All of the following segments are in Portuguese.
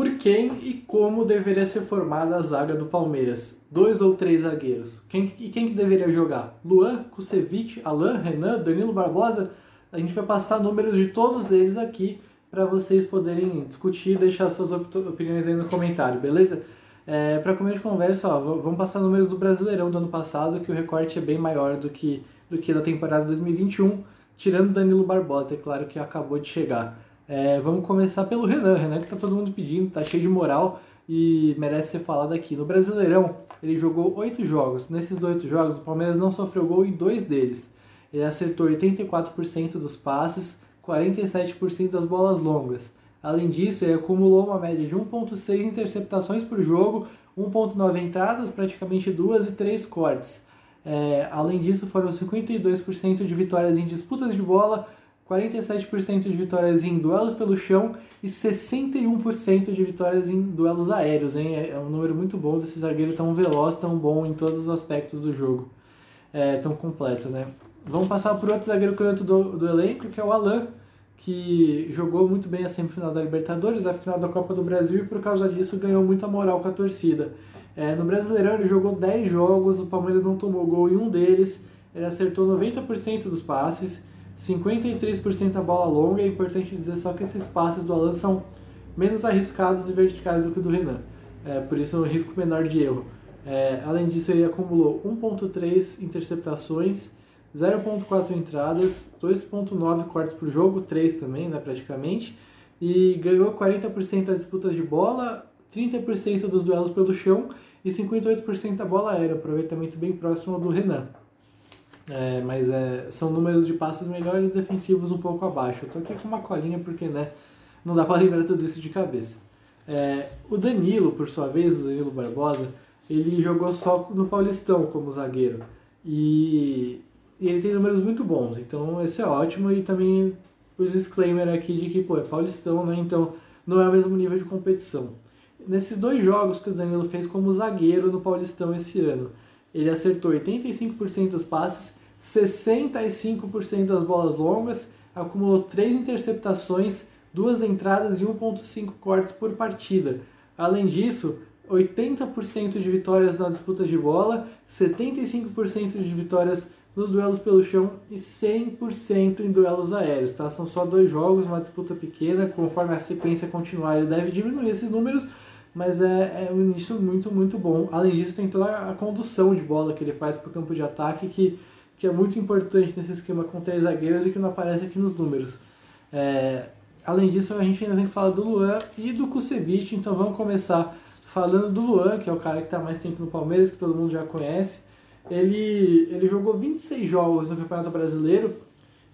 Por quem e como deveria ser formada a zaga do Palmeiras? Dois ou três zagueiros? Quem, e quem que deveria jogar? Luan, Kusevich, Alain, Renan, Danilo Barbosa? A gente vai passar números de todos eles aqui para vocês poderem discutir e deixar suas opiniões aí no comentário, beleza? É, para começo de conversa, ó, vamos passar números do Brasileirão do ano passado, que o recorte é bem maior do que, do que da temporada 2021, tirando Danilo Barbosa, é claro que acabou de chegar. É, vamos começar pelo Renan, Renan que tá todo mundo pedindo, tá cheio de moral e merece ser falado aqui. No Brasileirão, ele jogou oito jogos. Nesses oito jogos, o Palmeiras não sofreu gol em dois deles. Ele acertou 84% dos passes, 47% das bolas longas. Além disso, ele acumulou uma média de 1.6 interceptações por jogo, 1.9 entradas, praticamente duas e três cortes. É, além disso, foram 52% de vitórias em disputas de bola, 47% de vitórias em duelos pelo chão e 61% de vitórias em duelos aéreos. Hein? É um número muito bom desse zagueiro tão veloz, tão bom em todos os aspectos do jogo. É, tão completo, né? Vamos passar por outro zagueiro canto do, do elenco, que é o Alan, que jogou muito bem a semifinal da Libertadores, a final da Copa do Brasil e por causa disso ganhou muita moral com a torcida. É, no Brasileirão ele jogou 10 jogos, o Palmeiras não tomou gol em um deles, ele acertou 90% dos passes 53% a bola longa, é importante dizer só que esses passes do Alan são menos arriscados e verticais do que o do Renan. É, por isso é um risco menor de erro. É, além disso, ele acumulou 1.3 interceptações, 0.4 entradas, 2.9 cortes por jogo, 3 também, né, praticamente, e ganhou 40% das disputas de bola, 30% dos duelos pelo chão e 58% da bola aérea, aproveitamento bem próximo ao do Renan. É, mas é, são números de passes melhores defensivos um pouco abaixo. Eu tô aqui com uma colinha porque né, não dá para lembrar tudo isso de cabeça. É, o Danilo, por sua vez, o Danilo Barbosa, ele jogou só no Paulistão como zagueiro. E, e ele tem números muito bons, então esse é ótimo. E também o disclaimer aqui de que, pô, é Paulistão, né? Então não é o mesmo nível de competição. Nesses dois jogos que o Danilo fez como zagueiro no Paulistão esse ano, ele acertou 85% dos passes 65% das bolas longas, acumulou 3 interceptações, 2 entradas e 1.5 cortes por partida. Além disso, 80% de vitórias na disputa de bola, 75% de vitórias nos duelos pelo chão e 100% em duelos aéreos. Tá? São só dois jogos, uma disputa pequena. Conforme a sequência continuar, ele deve diminuir esses números, mas é, é um início muito, muito bom. Além disso, tem toda a condução de bola que ele faz para o campo de ataque, que que é muito importante nesse esquema com três zagueiros e que não aparece aqui nos números. É, além disso, a gente ainda tem que falar do Luan e do Kusevich, então vamos começar falando do Luan, que é o cara que está mais tempo no Palmeiras, que todo mundo já conhece. Ele, ele jogou 26 jogos no Campeonato Brasileiro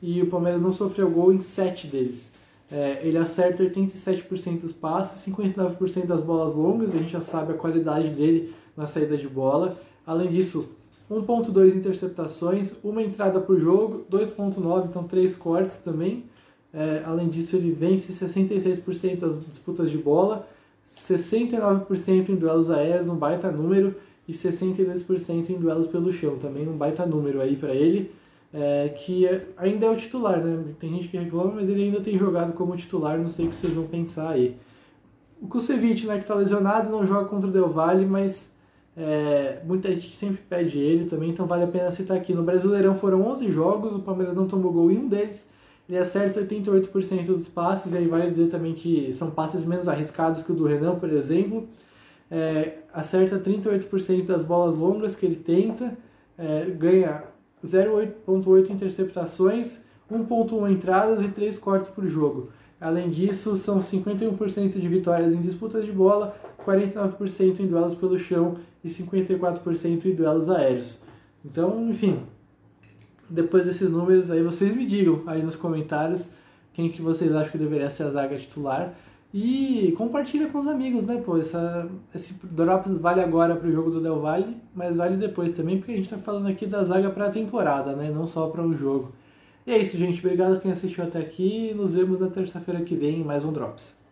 e o Palmeiras não sofreu gol em 7 deles. É, ele acerta 87% dos passes, 59% das bolas longas, a gente já sabe a qualidade dele na saída de bola. Além disso, 1.2 interceptações, uma entrada por jogo, 2.9, então 3 cortes também. É, além disso, ele vence 66% das disputas de bola, 69% em duelos aéreos, um baita número, e 62% em duelos pelo chão, também um baita número aí para ele, é, que é, ainda é o titular, né? Tem gente que reclama, mas ele ainda tem jogado como titular, não sei o que vocês vão pensar aí. O Kusevich, né, que está lesionado, não joga contra o Del Valle, mas é, muita gente sempre pede ele também, então vale a pena citar aqui. No Brasileirão foram 11 jogos, o Palmeiras não tomou gol em um deles. Ele acerta 88% dos passes, e aí vale dizer também que são passes menos arriscados que o do Renan, por exemplo. É, acerta 38% das bolas longas que ele tenta, é, ganha 0,8 interceptações, 1,1 entradas e 3 cortes por jogo. Além disso, são 51% de vitórias em disputas de bola, 49% em duelos pelo chão e 54% em duelos aéreos. Então, enfim, depois desses números aí vocês me digam aí nos comentários quem que vocês acham que deveria ser a zaga titular e compartilha com os amigos, né? Pô, essa, esse Drops vale agora para o jogo do Del Valle, mas vale depois também, porque a gente está falando aqui da zaga para a temporada, né? Não só para um jogo. E é isso, gente. Obrigado quem assistiu até aqui. Nos vemos na terça-feira que vem em mais um Drops.